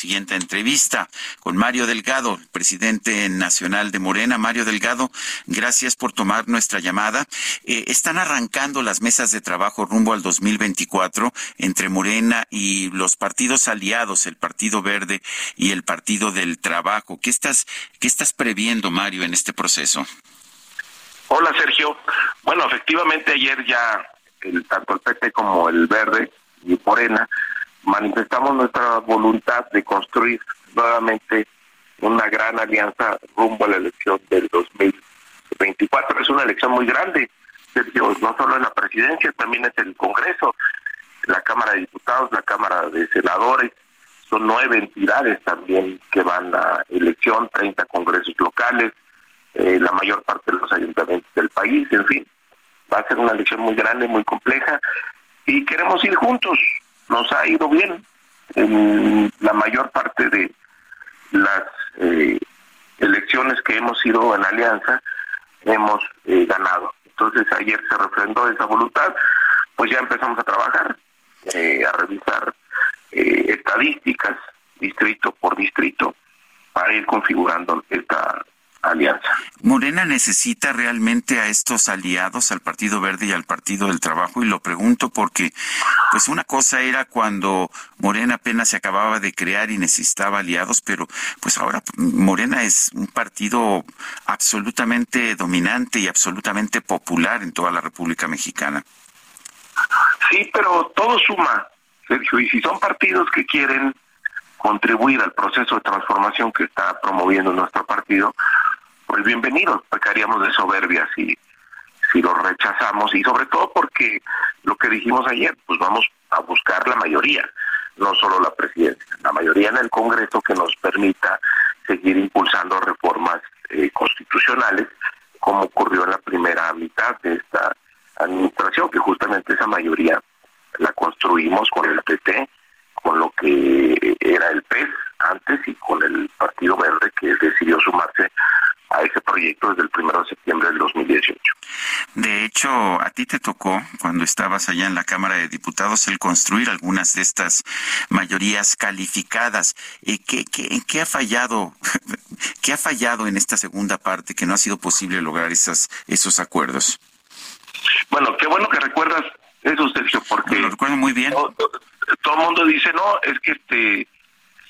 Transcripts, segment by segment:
siguiente entrevista con Mario Delgado, presidente nacional de Morena. Mario Delgado, gracias por tomar nuestra llamada. Eh, están arrancando las mesas de trabajo rumbo al 2024 entre Morena y los partidos aliados, el Partido Verde y el Partido del Trabajo. ¿Qué estás, qué estás previendo, Mario, en este proceso? Hola, Sergio. Bueno, efectivamente ayer ya el, tanto el PT como el Verde y Morena manifestamos nuestra voluntad de construir nuevamente una gran alianza rumbo a la elección del 2024. Es una elección muy grande, Sergio, no solo en la presidencia, también es el Congreso, la Cámara de Diputados, la Cámara de Senadores, son nueve entidades también que van a elección, 30 congresos locales, eh, la mayor parte de los ayuntamientos del país, en fin, va a ser una elección muy grande, muy compleja, y queremos ir juntos, nos ha ido bien en la mayor parte de las eh, elecciones que hemos ido en alianza hemos eh, ganado. Entonces ayer se refrendó esa voluntad pues ya empezamos a trabajar eh, a revisar estadísticas distrito por distrito para ir configurando esta alianza. Morena necesita realmente a estos aliados, al Partido Verde y al Partido del Trabajo, y lo pregunto porque, pues una cosa era cuando Morena apenas se acababa de crear y necesitaba aliados, pero pues ahora Morena es un partido absolutamente dominante y absolutamente popular en toda la República Mexicana. Sí, pero todo suma, Sergio, y si son partidos que quieren contribuir al proceso de transformación que está promoviendo nuestro partido, pues bienvenidos, pecaríamos de soberbia si, si lo rechazamos y sobre todo porque lo que dijimos ayer, pues vamos a buscar la mayoría, no solo la presidencia, la mayoría en el Congreso que nos permita seguir impulsando reformas eh, constitucionales, como ocurrió en la primera mitad de esta administración, que justamente esa mayoría la construimos con el PT, con lo que era el PES antes y con el Partido Verde que decidió sumarse a ese proyecto desde el 1 de septiembre del 2018. De hecho, a ti te tocó, cuando estabas allá en la Cámara de Diputados, el construir algunas de estas mayorías calificadas. ¿Y qué, qué, qué ha fallado? ¿Qué ha fallado en esta segunda parte que no ha sido posible lograr esas, esos acuerdos? Bueno, qué bueno que recuerdas eso, Sergio, porque... Lo recuerdo muy bien. Todo, todo el mundo dice, no, es que este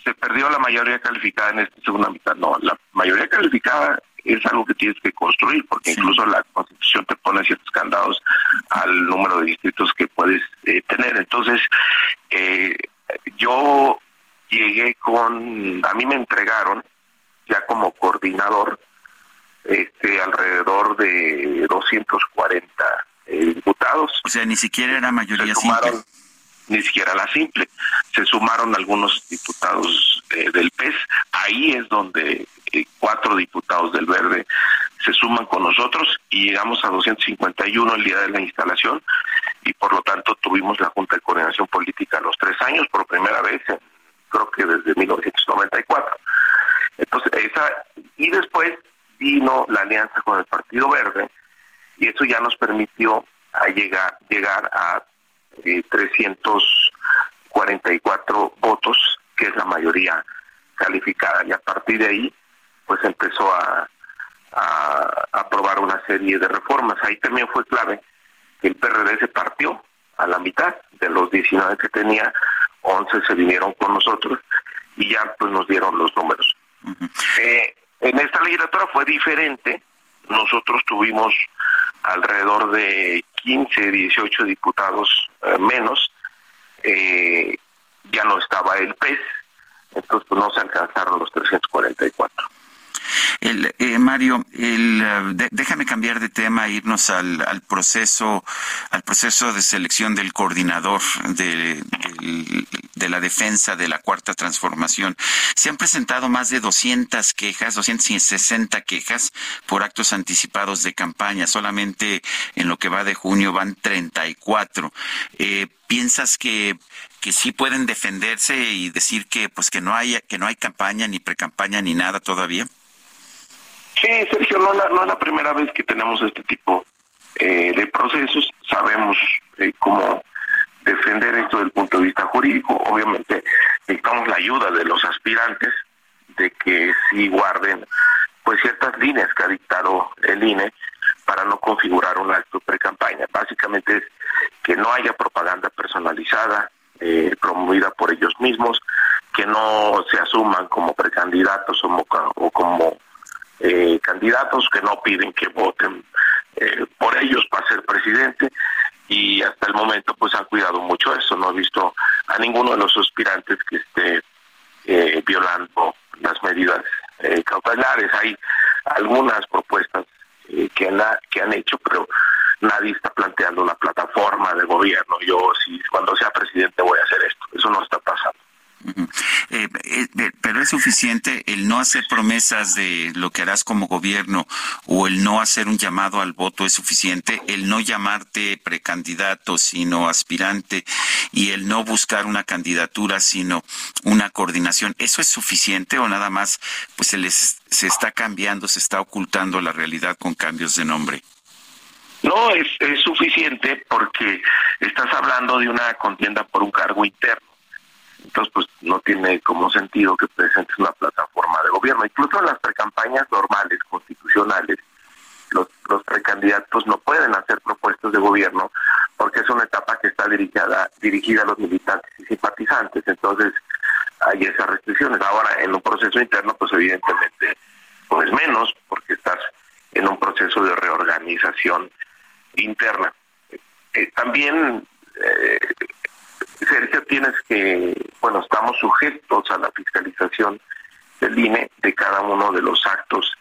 se perdió la mayoría calificada en esta segunda mitad. No, la mayoría calificada es algo que tienes que construir, porque incluso la Constitución te pone ciertos candados al número de distritos que puedes eh, tener. Entonces, eh, yo llegué con, a mí me entregaron ya como coordinador este alrededor de 240 eh, diputados. O sea, ni siquiera era mayoría simple. Ni siquiera la simple. Se sumaron algunos diputados del PES. Ahí es donde cuatro diputados del Verde se suman con nosotros y llegamos a 251 el día de la instalación y por lo tanto tuvimos la Junta de Coordinación Política los tres años por primera vez, creo que desde 1994. Entonces, esa, y después vino la alianza con el Partido Verde y eso ya nos permitió a llegar, llegar a 344 eh, votos, que es la mayoría calificada, y a partir de ahí pues empezó a, a, aprobar una serie de reformas. Ahí también fue clave que el PRD se partió a la mitad de los 19 que tenía, 11 se vinieron con nosotros y ya pues nos dieron los números. eh, en esta legislatura fue diferente. Nosotros tuvimos alrededor de 15, 18 diputados eh, menos. Eh, ya no estaba el PES, entonces pues, no se alcanzaron los 344. El, eh, Mario, el, eh, déjame cambiar de tema e irnos al, al, proceso, al proceso de selección del coordinador de, la defensa de la cuarta transformación. Se han presentado más de 200 quejas, 260 quejas por actos anticipados de campaña. Solamente en lo que va de junio van 34. Eh, ¿Piensas que que sí pueden defenderse y decir que pues que no hay que no hay campaña ni precampaña ni nada todavía? Sí, Sergio, no, no es la primera vez que tenemos este tipo eh, de procesos. Sabemos eh, cómo defender esto desde el punto de vista jurídico. Obviamente necesitamos la ayuda de los aspirantes de que sí guarden pues ciertas líneas que ha dictado el INE para no configurar un acto pre-campaña. Básicamente es que no haya propaganda personalizada eh, promovida por ellos mismos, que no se asuman como precandidatos o, o como eh, candidatos que no piden que voten eh, por ellos para ser presidente y hasta el momento pues han cuidado mucho eso, no he visto a ninguno de los aspirantes que esté eh, violando las medidas eh, cautelares. Hay algunas propuestas que, han, que han hecho, pero nadie está planteando una plataforma de gobierno. Yo, si cuando sea presidente, voy a hacer esto. Eso no está pasando. Eh, eh, pero es suficiente el no hacer promesas de lo que harás como gobierno o el no hacer un llamado al voto es suficiente, el no llamarte precandidato sino aspirante y el no buscar una candidatura sino una coordinación, ¿eso es suficiente o nada más pues se les se está cambiando, se está ocultando la realidad con cambios de nombre? No, es, es suficiente porque estás hablando de una contienda por un cargo interno entonces pues no tiene como sentido que presentes una plataforma de gobierno. Incluso en las precampañas normales, constitucionales, los, los precandidatos no pueden hacer propuestas de gobierno porque es una etapa que está dirigida, dirigida a los militantes y simpatizantes. Entonces hay esas restricciones. Ahora, en un proceso interno, pues evidentemente, pues menos, porque estás en un proceso de reorganización interna. Eh, también eh, Sergio, tienes que, bueno, estamos sujetos a la fiscalización del INE de cada uno de los actos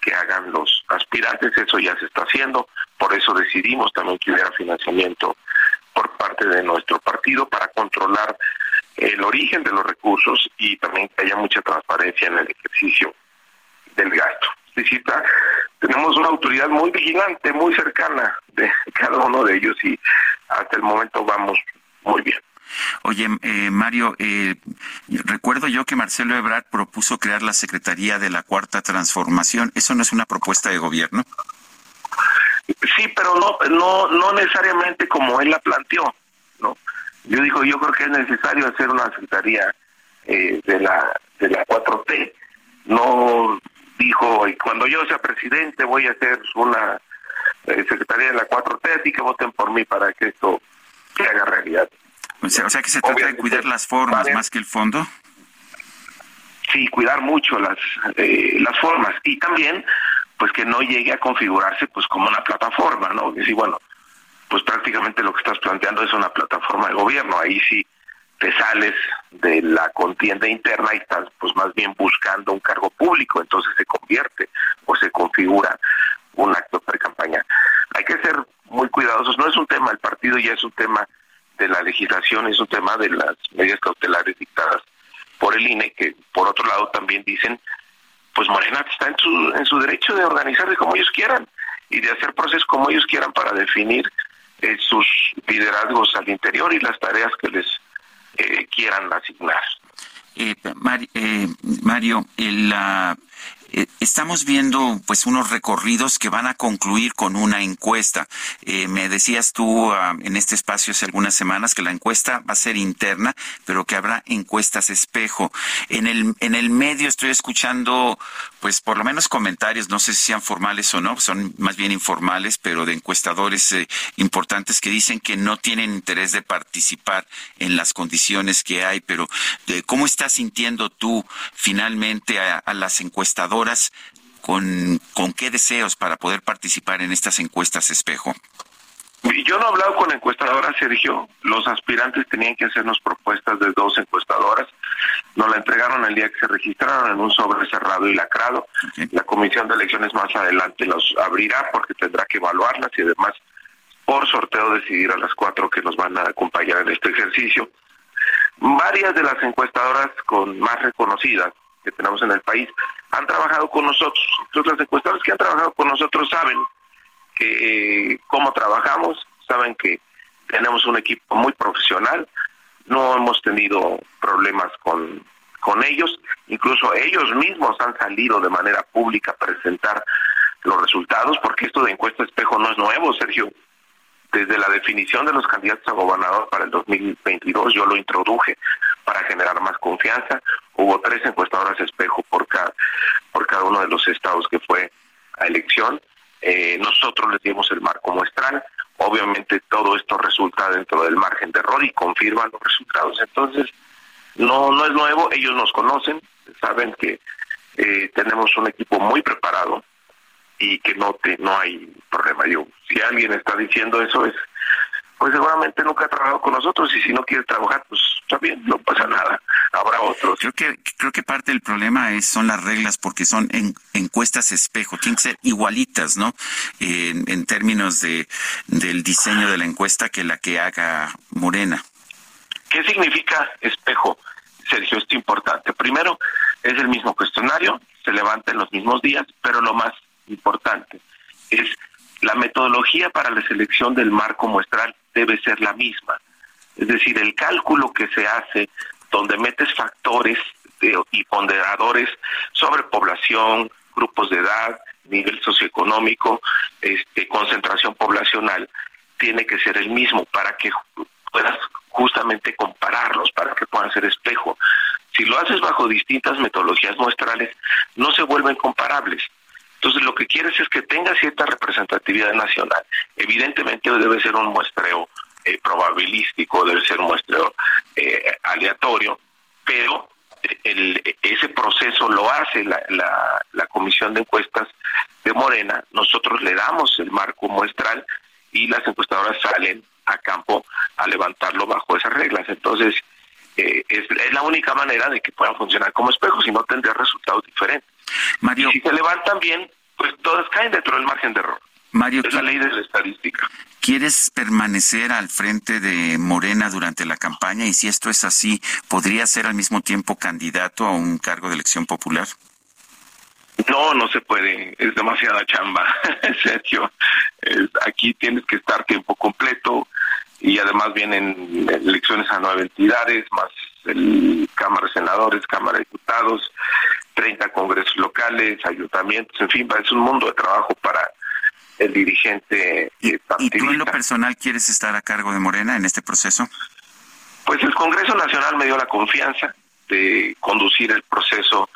que hagan los aspirantes, eso ya se está haciendo, por eso decidimos también que hubiera financiamiento por parte de nuestro partido para controlar el origen de los recursos y también que haya mucha transparencia en el ejercicio del gasto. tenemos una autoridad muy vigilante, muy cercana de cada uno de ellos y hasta el momento vamos muy bien. Oye, eh, Mario, eh, recuerdo yo que Marcelo Ebrard propuso crear la Secretaría de la Cuarta Transformación. ¿Eso no es una propuesta de gobierno? Sí, pero no, no, no necesariamente como él la planteó, ¿no? Yo digo, yo creo que es necesario hacer una secretaría eh, de la de la 4T. No dijo, cuando yo sea presidente voy a hacer una eh, secretaría de la 4T, así que voten por mí para que esto se haga realidad. O sea, o sea que se trata de cuidar las formas más que el fondo. Sí, cuidar mucho las eh, las formas y también pues que no llegue a configurarse pues como una plataforma, ¿no? Decir, bueno, pues prácticamente lo que estás planteando es una plataforma de gobierno, ahí sí te sales de la contienda interna y estás pues más bien buscando un cargo público, entonces se convierte o se configura un acto pre-campaña. Hay que ser muy cuidadosos, no es un tema del partido, ya es un tema de la legislación, es un tema de las medidas cautelares dictadas por el INE, que por otro lado también dicen, pues Morena está en su, en su derecho de organizarse como ellos quieran y de hacer procesos como ellos quieran para definir eh, sus liderazgos al interior y las tareas que les eh, quieran asignar. Eh, Mario, el, estamos viendo pues unos recorridos que van a concluir con una encuesta. Eh, me decías tú ah, en este espacio hace algunas semanas que la encuesta va a ser interna, pero que habrá encuestas espejo. En el, en el medio estoy escuchando pues por lo menos comentarios, no sé si sean formales o no, son más bien informales, pero de encuestadores eh, importantes que dicen que no tienen interés de participar en las condiciones que hay, pero ¿cómo estás sintiendo tú finalmente a, las encuestadoras? Con, ¿Con qué deseos para poder participar en estas encuestas espejo? Yo no he hablado con encuestadoras, Sergio. Los aspirantes tenían que hacernos propuestas de dos encuestadoras. Nos la entregaron el día que se registraron en un sobre cerrado y lacrado. La comisión de elecciones más adelante los abrirá porque tendrá que evaluarlas y además por sorteo decidir a las cuatro que nos van a acompañar en este ejercicio. Varias de las encuestadoras con más reconocidas que tenemos en el país han trabajado con nosotros. Entonces las encuestadoras que han trabajado con nosotros saben que cómo trabajamos, saben que tenemos un equipo muy profesional, no hemos tenido problemas con, con ellos, incluso ellos mismos han salido de manera pública a presentar los resultados, porque esto de encuesta espejo no es nuevo, Sergio. Desde la definición de los candidatos a gobernador para el 2022 yo lo introduje para generar más confianza. Hubo tres encuestadoras espejo por cada, por cada uno de los estados que fue a elección eh, nosotros les dimos el marco muestral. Obviamente todo esto resulta dentro del margen de error y confirma los resultados. Entonces, no, no es nuevo, ellos nos conocen, saben que eh, tenemos un equipo muy preparado y que no, te, no hay problema. Yo, si alguien está diciendo eso es pues seguramente nunca ha trabajado con nosotros y si no quiere trabajar, pues bien, no pasa nada, habrá otros. Creo que creo que parte del problema es son las reglas porque son en, encuestas espejo, tienen que ser igualitas, ¿no? En, en términos de del diseño de la encuesta que la que haga Morena. ¿Qué significa espejo? Sergio, esto es importante. Primero, es el mismo cuestionario, se levanta en los mismos días, pero lo más importante es la metodología para la selección del marco muestral debe ser la misma. Es decir, el cálculo que se hace donde metes factores y ponderadores sobre población, grupos de edad, nivel socioeconómico, este, concentración poblacional, tiene que ser el mismo para que puedas justamente compararlos, para que puedan ser espejo. Si lo haces bajo distintas metodologías muestrales, no se vuelven comparables. Entonces lo que quieres es que tenga cierta representatividad nacional. Evidentemente debe ser un muestreo eh, probabilístico, debe ser un muestreo eh, aleatorio, pero el, ese proceso lo hace la, la, comisión de encuestas de Morena, nosotros le damos el marco muestral y las encuestadoras salen a campo a levantarlo bajo esas reglas. Entonces, eh, es, es, la única manera de que puedan funcionar como espejo, si no tendría resultados diferentes. Mario, si se levantan bien, pues todas caen dentro del margen de error. Mario, es la ley de la estadística. ¿Quieres permanecer al frente de Morena durante la campaña? Y si esto es así, ¿podría ser al mismo tiempo candidato a un cargo de elección popular? No, no se puede. Es demasiada chamba, Sergio. aquí tienes que estar tiempo completo y además vienen elecciones a nueve entidades, más el Cámara de Senadores, Cámara de Diputados, 30 congresos locales, ayuntamientos, en fin, es un mundo de trabajo para el dirigente ¿Y, ¿Y tú en lo personal quieres estar a cargo de Morena en este proceso? Pues el Congreso Nacional me dio la confianza de conducir el proceso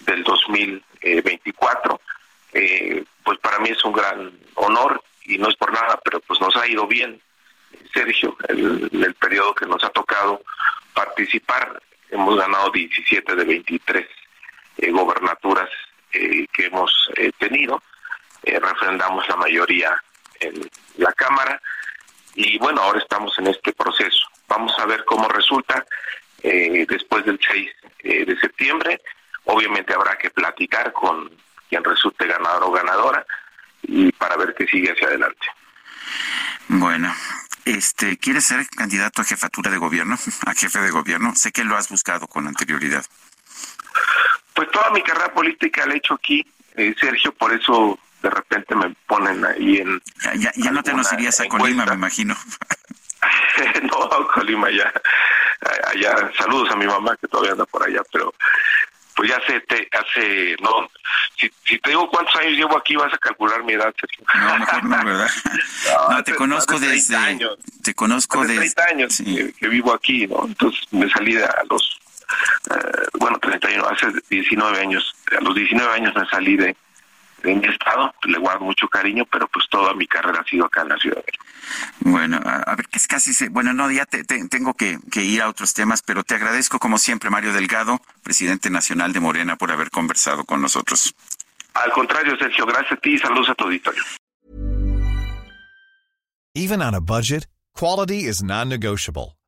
del 2024. Eh, pues para mí es un gran honor y no es por nada, pero pues nos ha ido bien, Sergio, en el periodo que nos ha tocado participar. Hemos ganado 17 de 23 eh, gobernaturas eh, que hemos eh, refrendamos la mayoría en la Cámara y bueno, ahora estamos en este proceso. Vamos a ver cómo resulta después del 6 de septiembre. Obviamente habrá que platicar con quien resulte ganador o ganadora y para ver qué sigue hacia adelante. Bueno, este, ¿quieres ser candidato a jefatura de gobierno, a jefe de gobierno? Sé que lo has buscado con anterioridad. Pues toda mi carrera política la he hecho aquí, eh, Sergio, por eso de repente me ponen ahí en... Ya, ya, no te nos irías a Colima, me imagino. no, Colima ya, allá, saludos a mi mamá que todavía anda por allá, pero pues ya hace, te, hace, no, si, si, te digo cuántos años llevo aquí, vas a calcular mi edad. No, mejor no, ¿verdad? no, te conozco desde... Años. Te conozco desde... 30 años que, vivo aquí, ¿no? Entonces me salí a los, eh, bueno, 31, hace 19 años, a los 19 años me salí de, de mi estado, le guardo mucho cariño, pero pues toda mi carrera ha sido acá en la ciudad. Bueno, a, ver, que es casi, bueno, no, ya te, tengo que, ir a otros temas, pero te agradezco como siempre, Mario Delgado, presidente nacional de Morena, por haber conversado con nosotros. Al contrario, Sergio, gracias a ti y saludos a tu auditorio. Even on a budget, quality is non-negotiable.